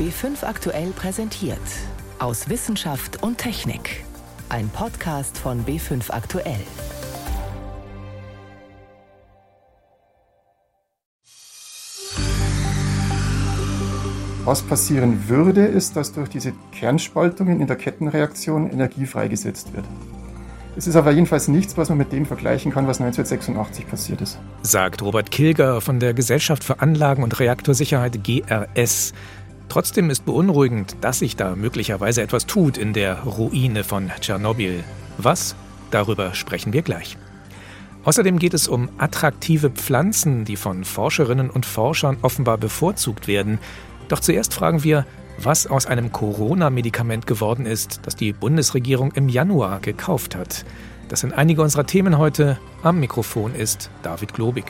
B5 aktuell präsentiert. Aus Wissenschaft und Technik. Ein Podcast von B5 aktuell. Was passieren würde, ist, dass durch diese Kernspaltungen in der Kettenreaktion Energie freigesetzt wird. Es ist aber jedenfalls nichts, was man mit dem vergleichen kann, was 1986 passiert ist. Sagt Robert Kilger von der Gesellschaft für Anlagen- und Reaktorsicherheit GRS. Trotzdem ist beunruhigend, dass sich da möglicherweise etwas tut in der Ruine von Tschernobyl. Was? Darüber sprechen wir gleich. Außerdem geht es um attraktive Pflanzen, die von Forscherinnen und Forschern offenbar bevorzugt werden. Doch zuerst fragen wir, was aus einem Corona-Medikament geworden ist, das die Bundesregierung im Januar gekauft hat. Das sind einige unserer Themen heute. Am Mikrofon ist David Globig.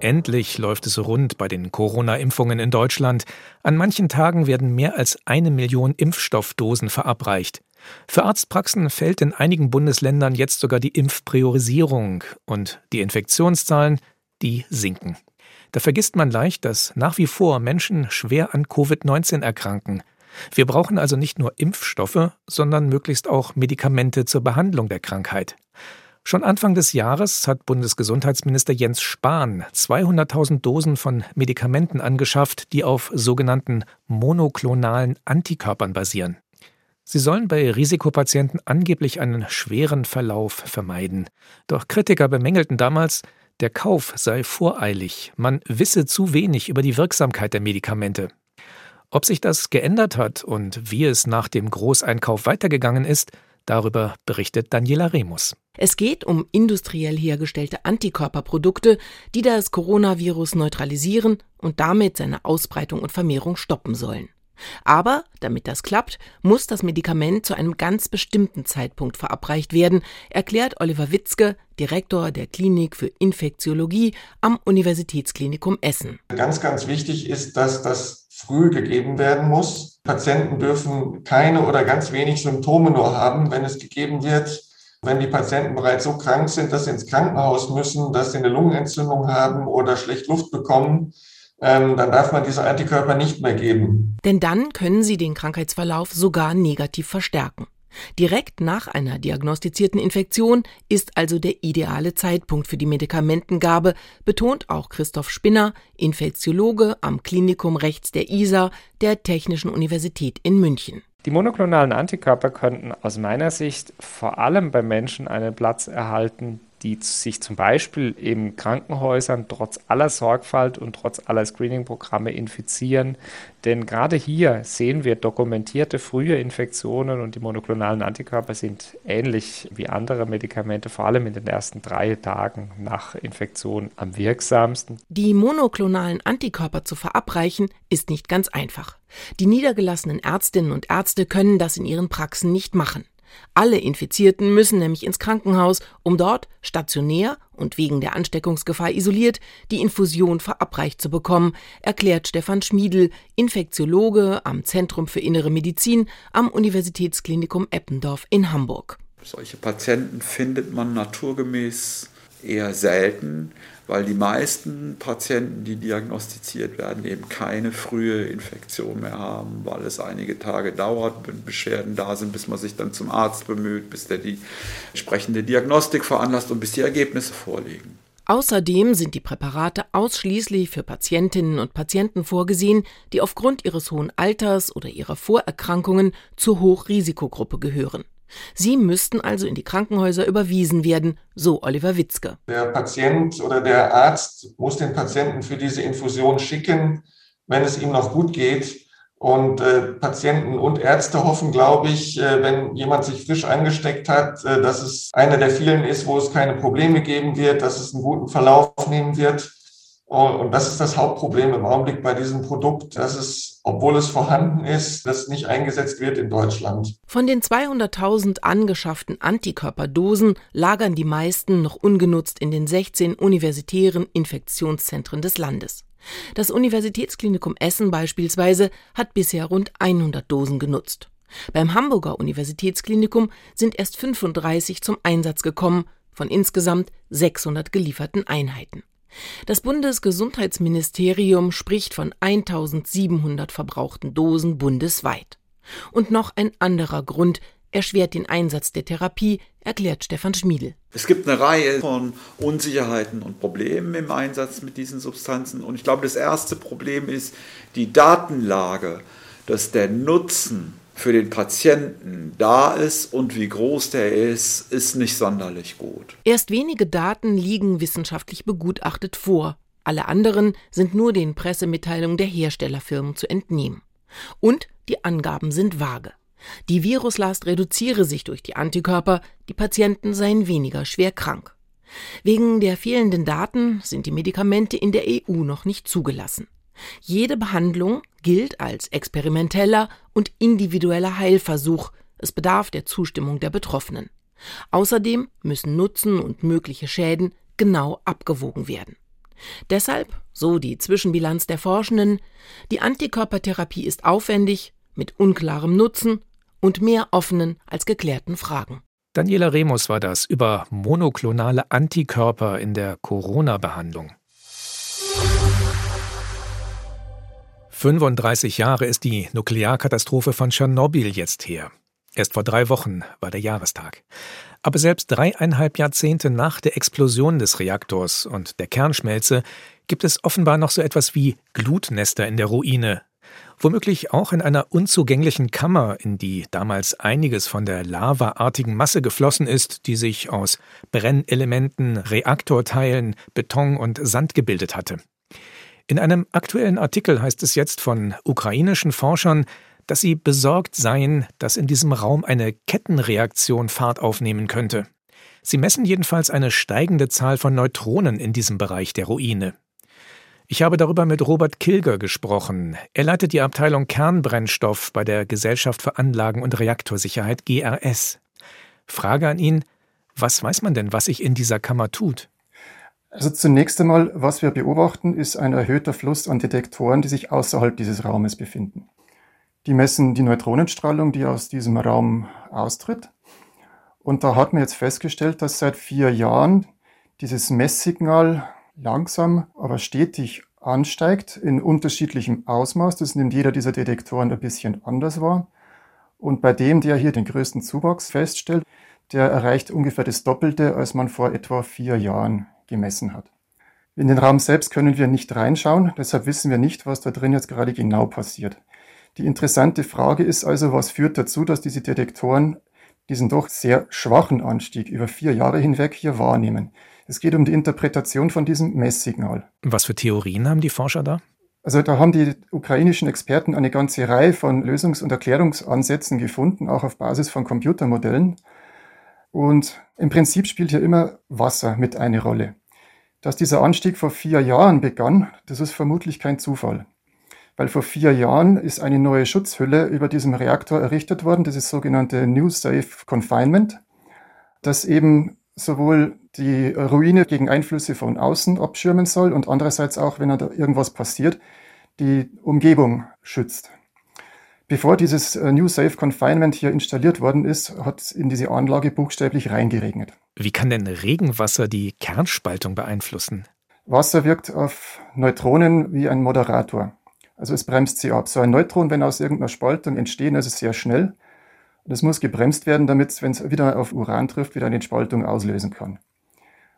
Endlich läuft es rund bei den Corona-Impfungen in Deutschland. An manchen Tagen werden mehr als eine Million Impfstoffdosen verabreicht. Für Arztpraxen fällt in einigen Bundesländern jetzt sogar die Impfpriorisierung und die Infektionszahlen, die sinken. Da vergisst man leicht, dass nach wie vor Menschen schwer an Covid-19 erkranken. Wir brauchen also nicht nur Impfstoffe, sondern möglichst auch Medikamente zur Behandlung der Krankheit. Schon Anfang des Jahres hat Bundesgesundheitsminister Jens Spahn 200.000 Dosen von Medikamenten angeschafft, die auf sogenannten monoklonalen Antikörpern basieren. Sie sollen bei Risikopatienten angeblich einen schweren Verlauf vermeiden. Doch Kritiker bemängelten damals, der Kauf sei voreilig, man wisse zu wenig über die Wirksamkeit der Medikamente. Ob sich das geändert hat und wie es nach dem Großeinkauf weitergegangen ist, darüber berichtet Daniela Remus. Es geht um industriell hergestellte Antikörperprodukte, die das Coronavirus neutralisieren und damit seine Ausbreitung und Vermehrung stoppen sollen. Aber damit das klappt, muss das Medikament zu einem ganz bestimmten Zeitpunkt verabreicht werden, erklärt Oliver Witzke, Direktor der Klinik für Infektiologie am Universitätsklinikum Essen. Ganz, ganz wichtig ist, dass das früh gegeben werden muss. Patienten dürfen keine oder ganz wenig Symptome nur haben, wenn es gegeben wird. Wenn die Patienten bereits so krank sind, dass sie ins Krankenhaus müssen, dass sie eine Lungenentzündung haben oder schlecht Luft bekommen, ähm, dann darf man diese Antikörper nicht mehr geben. Denn dann können sie den Krankheitsverlauf sogar negativ verstärken. Direkt nach einer diagnostizierten Infektion ist also der ideale Zeitpunkt für die Medikamentengabe, betont auch Christoph Spinner, Infektiologe am Klinikum rechts der ISA der Technischen Universität in München. Die monoklonalen Antikörper könnten aus meiner Sicht vor allem bei Menschen einen Platz erhalten, die sich zum Beispiel in Krankenhäusern trotz aller Sorgfalt und trotz aller Screening-Programme infizieren. Denn gerade hier sehen wir dokumentierte frühe Infektionen und die monoklonalen Antikörper sind ähnlich wie andere Medikamente, vor allem in den ersten drei Tagen nach Infektion am wirksamsten. Die monoklonalen Antikörper zu verabreichen, ist nicht ganz einfach. Die niedergelassenen Ärztinnen und Ärzte können das in ihren Praxen nicht machen. Alle Infizierten müssen nämlich ins Krankenhaus, um dort stationär und wegen der Ansteckungsgefahr isoliert die Infusion verabreicht zu bekommen, erklärt Stefan Schmiedel, Infektiologe am Zentrum für Innere Medizin am Universitätsklinikum Eppendorf in Hamburg. Solche Patienten findet man naturgemäß eher selten weil die meisten Patienten, die diagnostiziert werden, eben keine frühe Infektion mehr haben, weil es einige Tage dauert, wenn Beschwerden da sind, bis man sich dann zum Arzt bemüht, bis der die entsprechende Diagnostik veranlasst und bis die Ergebnisse vorliegen. Außerdem sind die Präparate ausschließlich für Patientinnen und Patienten vorgesehen, die aufgrund ihres hohen Alters oder ihrer Vorerkrankungen zur Hochrisikogruppe gehören. Sie müssten also in die Krankenhäuser überwiesen werden, so Oliver Witzke. Der Patient oder der Arzt muss den Patienten für diese Infusion schicken, wenn es ihm noch gut geht. Und äh, Patienten und Ärzte hoffen, glaube ich, äh, wenn jemand sich frisch angesteckt hat, äh, dass es einer der vielen ist, wo es keine Probleme geben wird, dass es einen guten Verlauf nehmen wird. Und das ist das Hauptproblem im Augenblick bei diesem Produkt, dass es, obwohl es vorhanden ist, das nicht eingesetzt wird in Deutschland. Von den 200.000 angeschafften Antikörperdosen lagern die meisten noch ungenutzt in den 16 universitären Infektionszentren des Landes. Das Universitätsklinikum Essen beispielsweise hat bisher rund 100 Dosen genutzt. Beim Hamburger Universitätsklinikum sind erst 35 zum Einsatz gekommen von insgesamt 600 gelieferten Einheiten. Das Bundesgesundheitsministerium spricht von 1700 verbrauchten Dosen bundesweit. Und noch ein anderer Grund erschwert den Einsatz der Therapie, erklärt Stefan Schmiedel. Es gibt eine Reihe von Unsicherheiten und Problemen im Einsatz mit diesen Substanzen. Und ich glaube, das erste Problem ist die Datenlage, dass der Nutzen für den Patienten da ist und wie groß der ist, ist nicht sonderlich gut. Erst wenige Daten liegen wissenschaftlich begutachtet vor. Alle anderen sind nur den Pressemitteilungen der Herstellerfirmen zu entnehmen. Und die Angaben sind vage. Die Viruslast reduziere sich durch die Antikörper, die Patienten seien weniger schwer krank. Wegen der fehlenden Daten sind die Medikamente in der EU noch nicht zugelassen. Jede Behandlung gilt als experimenteller und individueller Heilversuch, es bedarf der Zustimmung der Betroffenen. Außerdem müssen Nutzen und mögliche Schäden genau abgewogen werden. Deshalb, so die Zwischenbilanz der Forschenden, die Antikörpertherapie ist aufwendig, mit unklarem Nutzen und mehr offenen als geklärten Fragen. Daniela Remus war das über monoklonale Antikörper in der Corona-Behandlung. 35 Jahre ist die Nuklearkatastrophe von Tschernobyl jetzt her. Erst vor drei Wochen war der Jahrestag. Aber selbst dreieinhalb Jahrzehnte nach der Explosion des Reaktors und der Kernschmelze gibt es offenbar noch so etwas wie Glutnester in der Ruine, womöglich auch in einer unzugänglichen Kammer, in die damals einiges von der lavaartigen Masse geflossen ist, die sich aus Brennelementen, Reaktorteilen, Beton und Sand gebildet hatte. In einem aktuellen Artikel heißt es jetzt von ukrainischen Forschern, dass sie besorgt seien, dass in diesem Raum eine Kettenreaktion Fahrt aufnehmen könnte. Sie messen jedenfalls eine steigende Zahl von Neutronen in diesem Bereich der Ruine. Ich habe darüber mit Robert Kilger gesprochen. Er leitet die Abteilung Kernbrennstoff bei der Gesellschaft für Anlagen- und Reaktorsicherheit GRS. Frage an ihn, was weiß man denn, was sich in dieser Kammer tut? Also zunächst einmal, was wir beobachten, ist ein erhöhter Fluss an Detektoren, die sich außerhalb dieses Raumes befinden. Die messen die Neutronenstrahlung, die aus diesem Raum austritt. Und da hat man jetzt festgestellt, dass seit vier Jahren dieses Messsignal langsam, aber stetig ansteigt in unterschiedlichem Ausmaß. Das nimmt jeder dieser Detektoren ein bisschen anders wahr. Und bei dem, der hier den größten Zuwachs feststellt, der erreicht ungefähr das Doppelte, als man vor etwa vier Jahren gemessen hat. In den Raum selbst können wir nicht reinschauen, deshalb wissen wir nicht, was da drin jetzt gerade genau passiert. Die interessante Frage ist also, was führt dazu, dass diese Detektoren diesen doch sehr schwachen Anstieg über vier Jahre hinweg hier wahrnehmen. Es geht um die Interpretation von diesem Messsignal. Was für Theorien haben die Forscher da? Also da haben die ukrainischen Experten eine ganze Reihe von Lösungs- und Erklärungsansätzen gefunden, auch auf Basis von Computermodellen. Und im Prinzip spielt hier immer Wasser mit eine Rolle. Dass dieser Anstieg vor vier Jahren begann, das ist vermutlich kein Zufall. Weil vor vier Jahren ist eine neue Schutzhülle über diesem Reaktor errichtet worden, das ist sogenannte New Safe Confinement, das eben sowohl die Ruine gegen Einflüsse von außen abschirmen soll und andererseits auch, wenn da irgendwas passiert, die Umgebung schützt. Bevor dieses äh, New Safe Confinement hier installiert worden ist, hat es in diese Anlage buchstäblich reingeregnet. Wie kann denn Regenwasser die Kernspaltung beeinflussen? Wasser wirkt auf Neutronen wie ein Moderator. Also es bremst sie ab. So ein Neutron, wenn aus irgendeiner Spaltung entstehen, ist es sehr schnell. Und es muss gebremst werden, damit es, wenn es wieder auf Uran trifft, wieder eine Spaltung auslösen kann.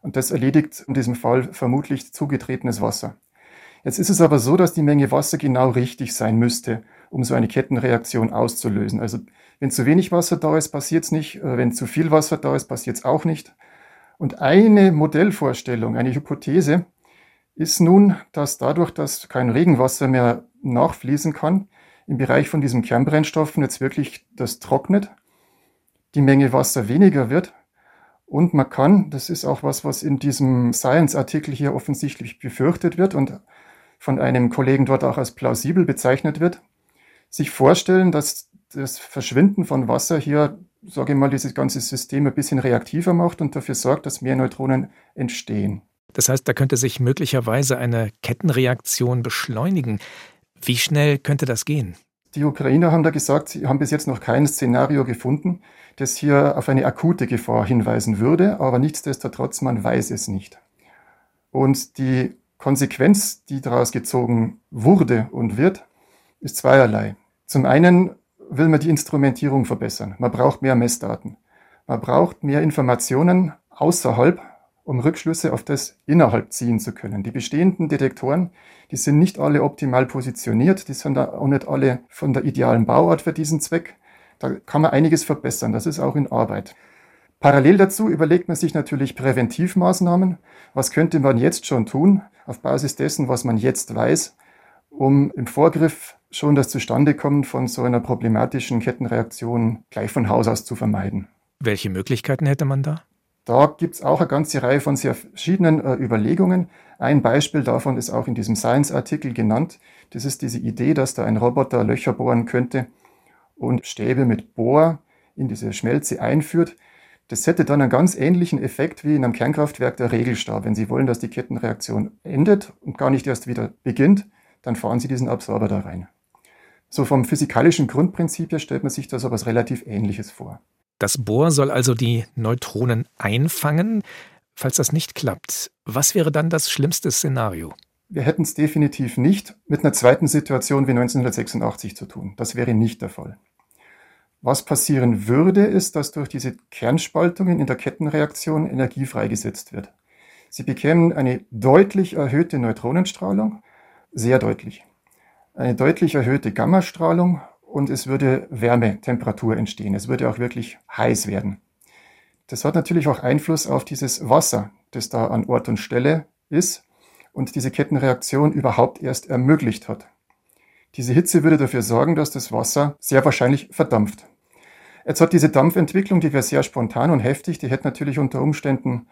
Und das erledigt in diesem Fall vermutlich zugetretenes Wasser. Jetzt ist es aber so, dass die Menge Wasser genau richtig sein müsste, um so eine Kettenreaktion auszulösen. Also wenn zu wenig Wasser da ist, passiert es nicht. Äh, wenn zu viel Wasser da ist, passiert es auch nicht. Und eine Modellvorstellung, eine Hypothese ist nun, dass dadurch, dass kein Regenwasser mehr nachfließen kann, im Bereich von diesen Kernbrennstoffen jetzt wirklich das trocknet, die Menge Wasser weniger wird und man kann, das ist auch was, was in diesem Science-Artikel hier offensichtlich befürchtet wird und von einem Kollegen dort auch als plausibel bezeichnet wird, sich vorstellen, dass das Verschwinden von Wasser hier, sage ich mal, dieses ganze System ein bisschen reaktiver macht und dafür sorgt, dass mehr Neutronen entstehen. Das heißt, da könnte sich möglicherweise eine Kettenreaktion beschleunigen. Wie schnell könnte das gehen? Die Ukrainer haben da gesagt, sie haben bis jetzt noch kein Szenario gefunden, das hier auf eine akute Gefahr hinweisen würde, aber nichtsdestotrotz, man weiß es nicht. Und die Konsequenz, die daraus gezogen wurde und wird, ist zweierlei. Zum einen will man die Instrumentierung verbessern. Man braucht mehr Messdaten. Man braucht mehr Informationen außerhalb, um Rückschlüsse auf das innerhalb ziehen zu können. Die bestehenden Detektoren, die sind nicht alle optimal positioniert, die sind auch nicht alle von der idealen Bauart für diesen Zweck. Da kann man einiges verbessern. Das ist auch in Arbeit. Parallel dazu überlegt man sich natürlich Präventivmaßnahmen. Was könnte man jetzt schon tun, auf Basis dessen, was man jetzt weiß, um im Vorgriff schon das Zustandekommen von so einer problematischen Kettenreaktion gleich von Haus aus zu vermeiden. Welche Möglichkeiten hätte man da? Da gibt es auch eine ganze Reihe von sehr verschiedenen äh, Überlegungen. Ein Beispiel davon ist auch in diesem Science-Artikel genannt. Das ist diese Idee, dass da ein Roboter Löcher bohren könnte und Stäbe mit Bohr in diese Schmelze einführt. Das hätte dann einen ganz ähnlichen Effekt wie in einem Kernkraftwerk der Regelstab. Wenn Sie wollen, dass die Kettenreaktion endet und gar nicht erst wieder beginnt, dann fahren Sie diesen Absorber da rein. So vom physikalischen Grundprinzip her stellt man sich da so was relativ Ähnliches vor. Das Bohr soll also die Neutronen einfangen. Falls das nicht klappt, was wäre dann das schlimmste Szenario? Wir hätten es definitiv nicht mit einer zweiten Situation wie 1986 zu tun. Das wäre nicht der Fall. Was passieren würde, ist, dass durch diese Kernspaltungen in der Kettenreaktion Energie freigesetzt wird. Sie bekämen eine deutlich erhöhte Neutronenstrahlung, sehr deutlich eine deutlich erhöhte Gammastrahlung und es würde Wärmetemperatur entstehen. Es würde auch wirklich heiß werden. Das hat natürlich auch Einfluss auf dieses Wasser, das da an Ort und Stelle ist und diese Kettenreaktion überhaupt erst ermöglicht hat. Diese Hitze würde dafür sorgen, dass das Wasser sehr wahrscheinlich verdampft. Jetzt hat diese Dampfentwicklung, die wäre sehr spontan und heftig, die hätte natürlich unter Umständen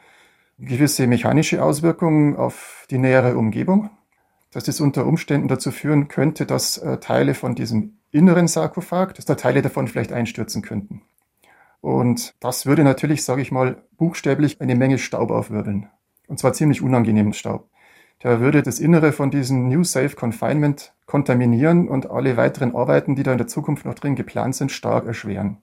gewisse mechanische Auswirkungen auf die nähere Umgebung dass das unter Umständen dazu führen könnte, dass äh, Teile von diesem inneren Sarkophag, dass da Teile davon vielleicht einstürzen könnten. Und das würde natürlich, sage ich mal, buchstäblich eine Menge Staub aufwirbeln. Und zwar ziemlich unangenehmen Staub. Der würde das Innere von diesem New Safe Confinement kontaminieren und alle weiteren Arbeiten, die da in der Zukunft noch drin geplant sind, stark erschweren.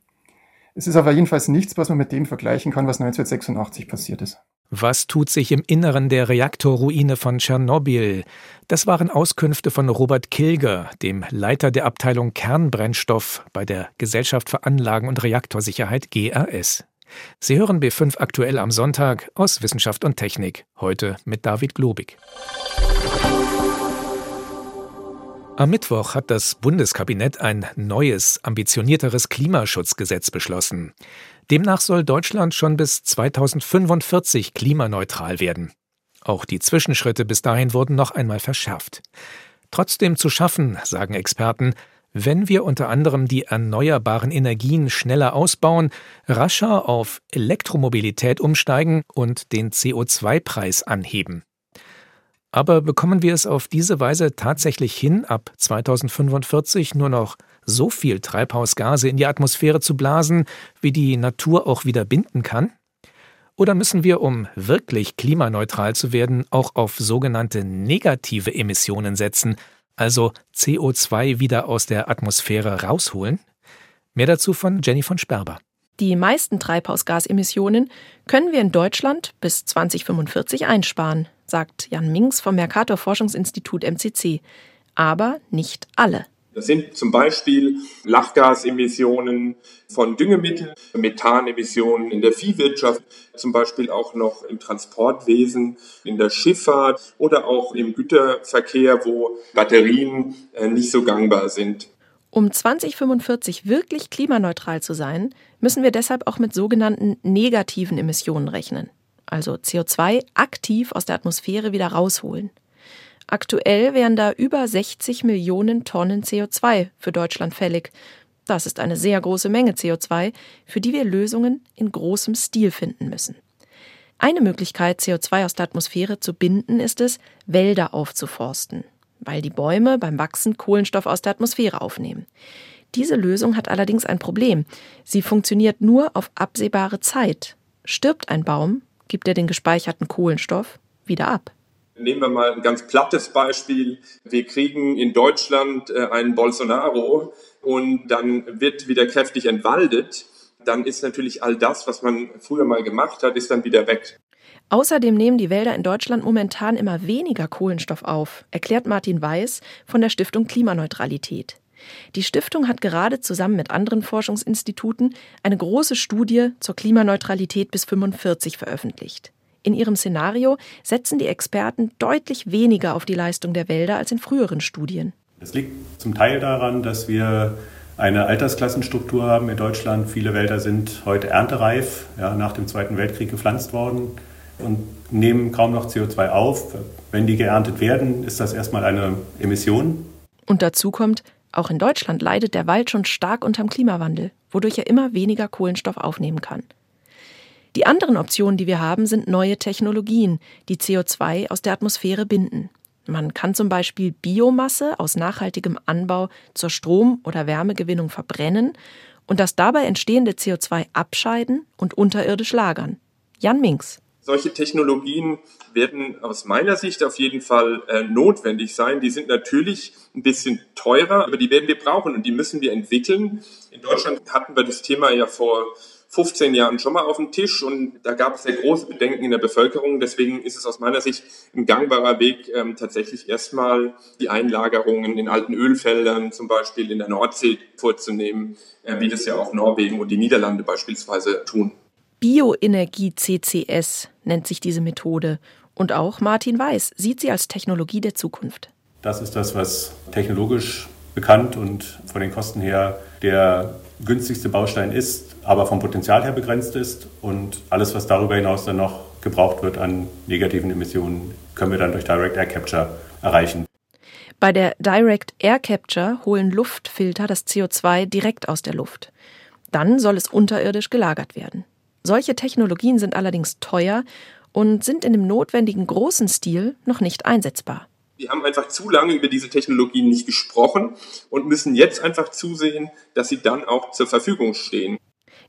Es ist aber jedenfalls nichts, was man mit dem vergleichen kann, was 1986 passiert ist. Was tut sich im Inneren der Reaktorruine von Tschernobyl? Das waren Auskünfte von Robert Kilger, dem Leiter der Abteilung Kernbrennstoff bei der Gesellschaft für Anlagen- und Reaktorsicherheit GRS. Sie hören B5 aktuell am Sonntag aus Wissenschaft und Technik, heute mit David Globig. Am Mittwoch hat das Bundeskabinett ein neues, ambitionierteres Klimaschutzgesetz beschlossen. Demnach soll Deutschland schon bis 2045 klimaneutral werden. Auch die Zwischenschritte bis dahin wurden noch einmal verschärft. Trotzdem zu schaffen, sagen Experten, wenn wir unter anderem die erneuerbaren Energien schneller ausbauen, rascher auf Elektromobilität umsteigen und den CO2-Preis anheben. Aber bekommen wir es auf diese Weise tatsächlich hin, ab 2045 nur noch so viel Treibhausgase in die Atmosphäre zu blasen, wie die Natur auch wieder binden kann? Oder müssen wir, um wirklich klimaneutral zu werden, auch auf sogenannte negative Emissionen setzen, also CO2 wieder aus der Atmosphäre rausholen? Mehr dazu von Jenny von Sperber. Die meisten Treibhausgasemissionen können wir in Deutschland bis 2045 einsparen, sagt Jan Minks vom Mercator Forschungsinstitut MCC. Aber nicht alle. Das sind zum Beispiel Lachgasemissionen von Düngemitteln, Methanemissionen in der Viehwirtschaft, zum Beispiel auch noch im Transportwesen, in der Schifffahrt oder auch im Güterverkehr, wo Batterien äh, nicht so gangbar sind. Um 2045 wirklich klimaneutral zu sein, müssen wir deshalb auch mit sogenannten negativen Emissionen rechnen, also CO2 aktiv aus der Atmosphäre wieder rausholen. Aktuell wären da über 60 Millionen Tonnen CO2 für Deutschland fällig. Das ist eine sehr große Menge CO2, für die wir Lösungen in großem Stil finden müssen. Eine Möglichkeit, CO2 aus der Atmosphäre zu binden, ist es, Wälder aufzuforsten, weil die Bäume beim Wachsen Kohlenstoff aus der Atmosphäre aufnehmen. Diese Lösung hat allerdings ein Problem. Sie funktioniert nur auf absehbare Zeit. Stirbt ein Baum, gibt er den gespeicherten Kohlenstoff wieder ab. Nehmen wir mal ein ganz plattes Beispiel. Wir kriegen in Deutschland äh, einen Bolsonaro und dann wird wieder kräftig entwaldet. Dann ist natürlich all das, was man früher mal gemacht hat, ist dann wieder weg. Außerdem nehmen die Wälder in Deutschland momentan immer weniger Kohlenstoff auf, erklärt Martin Weiß von der Stiftung Klimaneutralität. Die Stiftung hat gerade zusammen mit anderen Forschungsinstituten eine große Studie zur Klimaneutralität bis 45 veröffentlicht. In ihrem Szenario setzen die Experten deutlich weniger auf die Leistung der Wälder als in früheren Studien. Das liegt zum Teil daran, dass wir eine Altersklassenstruktur haben in Deutschland. Viele Wälder sind heute erntereif, ja, nach dem Zweiten Weltkrieg gepflanzt worden und nehmen kaum noch CO2 auf. Wenn die geerntet werden, ist das erstmal eine Emission. Und dazu kommt, auch in Deutschland leidet der Wald schon stark unterm Klimawandel, wodurch er immer weniger Kohlenstoff aufnehmen kann. Die anderen Optionen, die wir haben, sind neue Technologien, die CO2 aus der Atmosphäre binden. Man kann zum Beispiel Biomasse aus nachhaltigem Anbau zur Strom- oder Wärmegewinnung verbrennen und das dabei entstehende CO2 abscheiden und unterirdisch lagern. Jan Minks solche Technologien werden aus meiner Sicht auf jeden Fall äh, notwendig sein. Die sind natürlich ein bisschen teurer, aber die werden wir brauchen und die müssen wir entwickeln. In Deutschland hatten wir das Thema ja vor 15 Jahren schon mal auf dem Tisch und da gab es sehr große Bedenken in der Bevölkerung. Deswegen ist es aus meiner Sicht ein gangbarer Weg, ähm, tatsächlich erstmal die Einlagerungen in alten Ölfeldern, zum Beispiel in der Nordsee, vorzunehmen, äh, wie das ja auch Norwegen und die Niederlande beispielsweise tun. Bioenergie CCS nennt sich diese Methode. Und auch Martin Weiß sieht sie als Technologie der Zukunft. Das ist das, was technologisch bekannt und von den Kosten her der günstigste Baustein ist, aber vom Potenzial her begrenzt ist. Und alles, was darüber hinaus dann noch gebraucht wird an negativen Emissionen, können wir dann durch Direct Air Capture erreichen. Bei der Direct Air Capture holen Luftfilter das CO2 direkt aus der Luft. Dann soll es unterirdisch gelagert werden. Solche Technologien sind allerdings teuer und sind in dem notwendigen großen Stil noch nicht einsetzbar. Wir haben einfach zu lange über diese Technologien nicht gesprochen und müssen jetzt einfach zusehen, dass sie dann auch zur Verfügung stehen.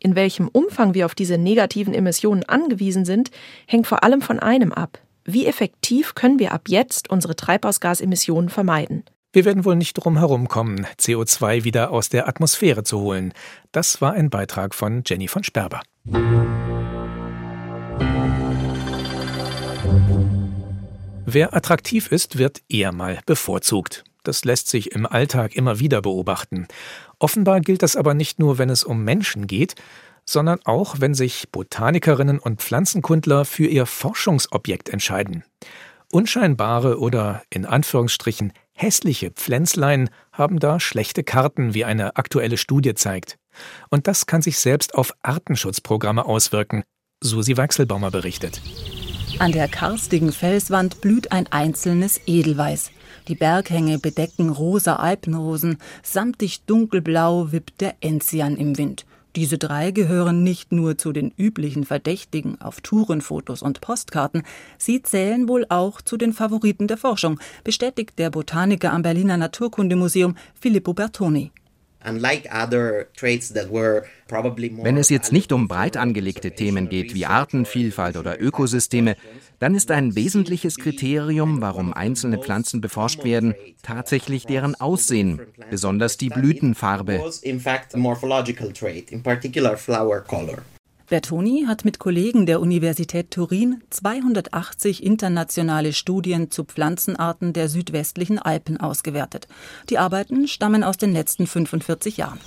In welchem Umfang wir auf diese negativen Emissionen angewiesen sind, hängt vor allem von einem ab. Wie effektiv können wir ab jetzt unsere Treibhausgasemissionen vermeiden? Wir werden wohl nicht drum herum kommen, CO2 wieder aus der Atmosphäre zu holen. Das war ein Beitrag von Jenny von Sperber. Wer attraktiv ist, wird eher mal bevorzugt. Das lässt sich im Alltag immer wieder beobachten. Offenbar gilt das aber nicht nur, wenn es um Menschen geht, sondern auch, wenn sich Botanikerinnen und Pflanzenkundler für ihr Forschungsobjekt entscheiden. Unscheinbare oder in Anführungsstrichen hässliche Pflänzlein haben da schlechte Karten, wie eine aktuelle Studie zeigt. Und das kann sich selbst auf Artenschutzprogramme auswirken, Susi Weichselbaumer berichtet. An der karstigen Felswand blüht ein einzelnes Edelweiß. Die Berghänge bedecken rosa Alpenrosen, samtig dunkelblau wippt der Enzian im Wind. Diese drei gehören nicht nur zu den üblichen Verdächtigen auf Tourenfotos und Postkarten, sie zählen wohl auch zu den Favoriten der Forschung, bestätigt der Botaniker am Berliner Naturkundemuseum Filippo Bertoni. Wenn es jetzt nicht um breit angelegte Themen geht wie Artenvielfalt oder Ökosysteme, dann ist ein wesentliches Kriterium, warum einzelne Pflanzen beforscht werden, tatsächlich deren Aussehen, besonders die Blütenfarbe. Bertoni hat mit Kollegen der Universität Turin 280 internationale Studien zu Pflanzenarten der südwestlichen Alpen ausgewertet. Die Arbeiten stammen aus den letzten 45 Jahren.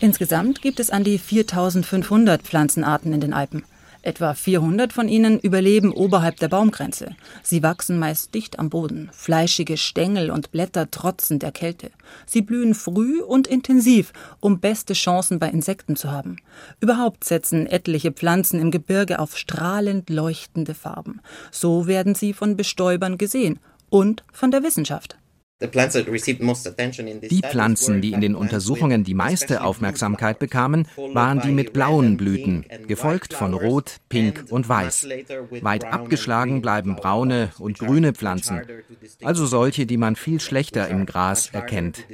Insgesamt gibt es an die 4500 Pflanzenarten in den Alpen. Etwa 400 von ihnen überleben oberhalb der Baumgrenze. Sie wachsen meist dicht am Boden. Fleischige Stängel und Blätter trotzen der Kälte. Sie blühen früh und intensiv, um beste Chancen bei Insekten zu haben. Überhaupt setzen etliche Pflanzen im Gebirge auf strahlend leuchtende Farben. So werden sie von Bestäubern gesehen und von der Wissenschaft. Die Pflanzen, die in den Untersuchungen die meiste Aufmerksamkeit bekamen, waren die mit blauen Blüten, gefolgt von Rot, Pink und Weiß. Weit abgeschlagen bleiben braune und grüne Pflanzen, also solche, die man viel schlechter im Gras erkennt.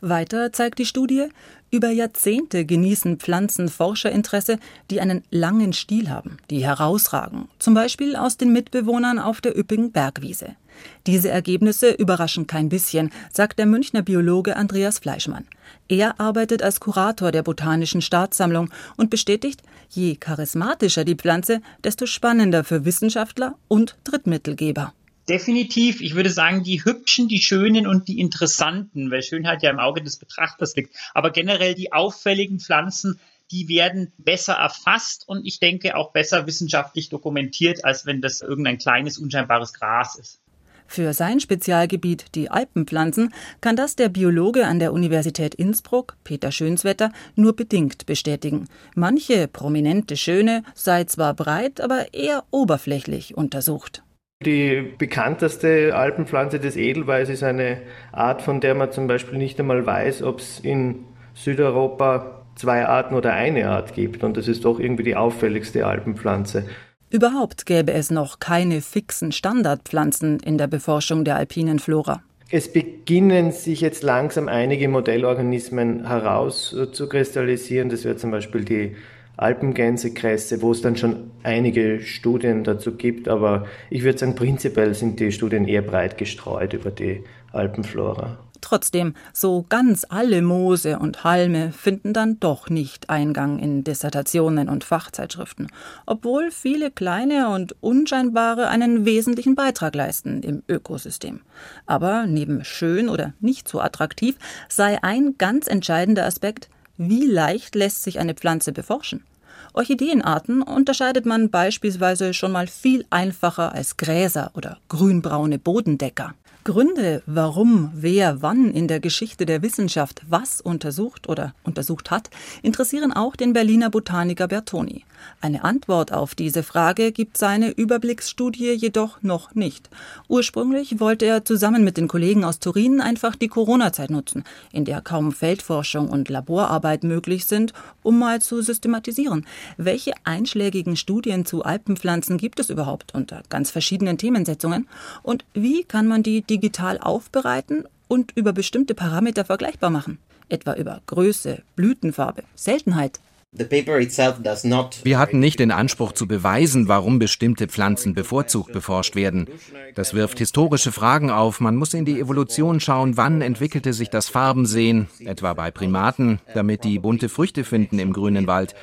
Weiter zeigt die Studie, über Jahrzehnte genießen Pflanzen Forscherinteresse, die einen langen Stil haben, die herausragen, zum Beispiel aus den Mitbewohnern auf der üppigen Bergwiese. Diese Ergebnisse überraschen kein bisschen, sagt der Münchner Biologe Andreas Fleischmann. Er arbeitet als Kurator der Botanischen Staatssammlung und bestätigt, je charismatischer die Pflanze, desto spannender für Wissenschaftler und Drittmittelgeber. Definitiv, ich würde sagen, die hübschen, die schönen und die interessanten, weil Schönheit ja im Auge des Betrachters liegt. Aber generell die auffälligen Pflanzen, die werden besser erfasst und ich denke auch besser wissenschaftlich dokumentiert, als wenn das irgendein kleines, unscheinbares Gras ist. Für sein Spezialgebiet, die Alpenpflanzen, kann das der Biologe an der Universität Innsbruck, Peter Schönswetter, nur bedingt bestätigen. Manche prominente Schöne sei zwar breit, aber eher oberflächlich untersucht. Die bekannteste Alpenpflanze des Edelweiß ist eine Art, von der man zum Beispiel nicht einmal weiß, ob es in Südeuropa zwei Arten oder eine Art gibt. Und das ist doch irgendwie die auffälligste Alpenpflanze. Überhaupt gäbe es noch keine fixen Standardpflanzen in der Beforschung der alpinen Flora. Es beginnen sich jetzt langsam einige Modellorganismen herauszukristallisieren. Das wäre zum Beispiel die Alpengänsekresse, wo es dann schon einige Studien dazu gibt, aber ich würde sagen, prinzipiell sind die Studien eher breit gestreut über die Alpenflora. Trotzdem, so ganz alle Moose und Halme finden dann doch nicht Eingang in Dissertationen und Fachzeitschriften, obwohl viele kleine und unscheinbare einen wesentlichen Beitrag leisten im Ökosystem. Aber neben schön oder nicht so attraktiv sei ein ganz entscheidender Aspekt, wie leicht lässt sich eine Pflanze beforschen? Orchideenarten unterscheidet man beispielsweise schon mal viel einfacher als Gräser oder grünbraune Bodendecker. Gründe, warum wer wann in der Geschichte der Wissenschaft was untersucht oder untersucht hat, interessieren auch den Berliner Botaniker Bertoni. Eine Antwort auf diese Frage gibt seine Überblicksstudie jedoch noch nicht. Ursprünglich wollte er zusammen mit den Kollegen aus Turin einfach die Corona-Zeit nutzen, in der kaum Feldforschung und Laborarbeit möglich sind, um mal zu systematisieren. Welche einschlägigen Studien zu Alpenpflanzen gibt es überhaupt unter ganz verschiedenen Themensetzungen? Und wie kann man die digital aufbereiten und über bestimmte Parameter vergleichbar machen, etwa über Größe, Blütenfarbe, Seltenheit. Wir hatten nicht den Anspruch zu beweisen, warum bestimmte Pflanzen bevorzugt beforscht werden. Das wirft historische Fragen auf. Man muss in die Evolution schauen, wann entwickelte sich das Farbensehen, etwa bei Primaten, damit die bunte Früchte finden im grünen Wald.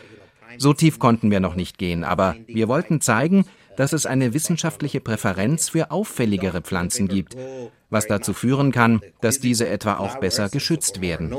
So tief konnten wir noch nicht gehen, aber wir wollten zeigen, dass es eine wissenschaftliche Präferenz für auffälligere Pflanzen gibt, was dazu führen kann, dass diese etwa auch besser geschützt werden.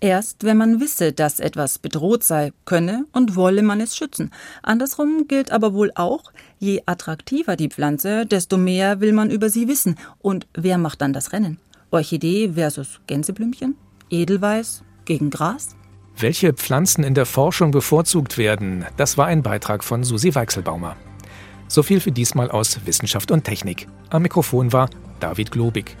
Erst wenn man wisse, dass etwas bedroht sei, könne und wolle man es schützen. Andersrum gilt aber wohl auch, je attraktiver die Pflanze, desto mehr will man über sie wissen. Und wer macht dann das Rennen? Orchidee versus Gänseblümchen? Edelweiß gegen Gras? Welche Pflanzen in der Forschung bevorzugt werden, das war ein Beitrag von Susi Weichselbaumer. So viel für diesmal aus Wissenschaft und Technik. Am Mikrofon war David Globig.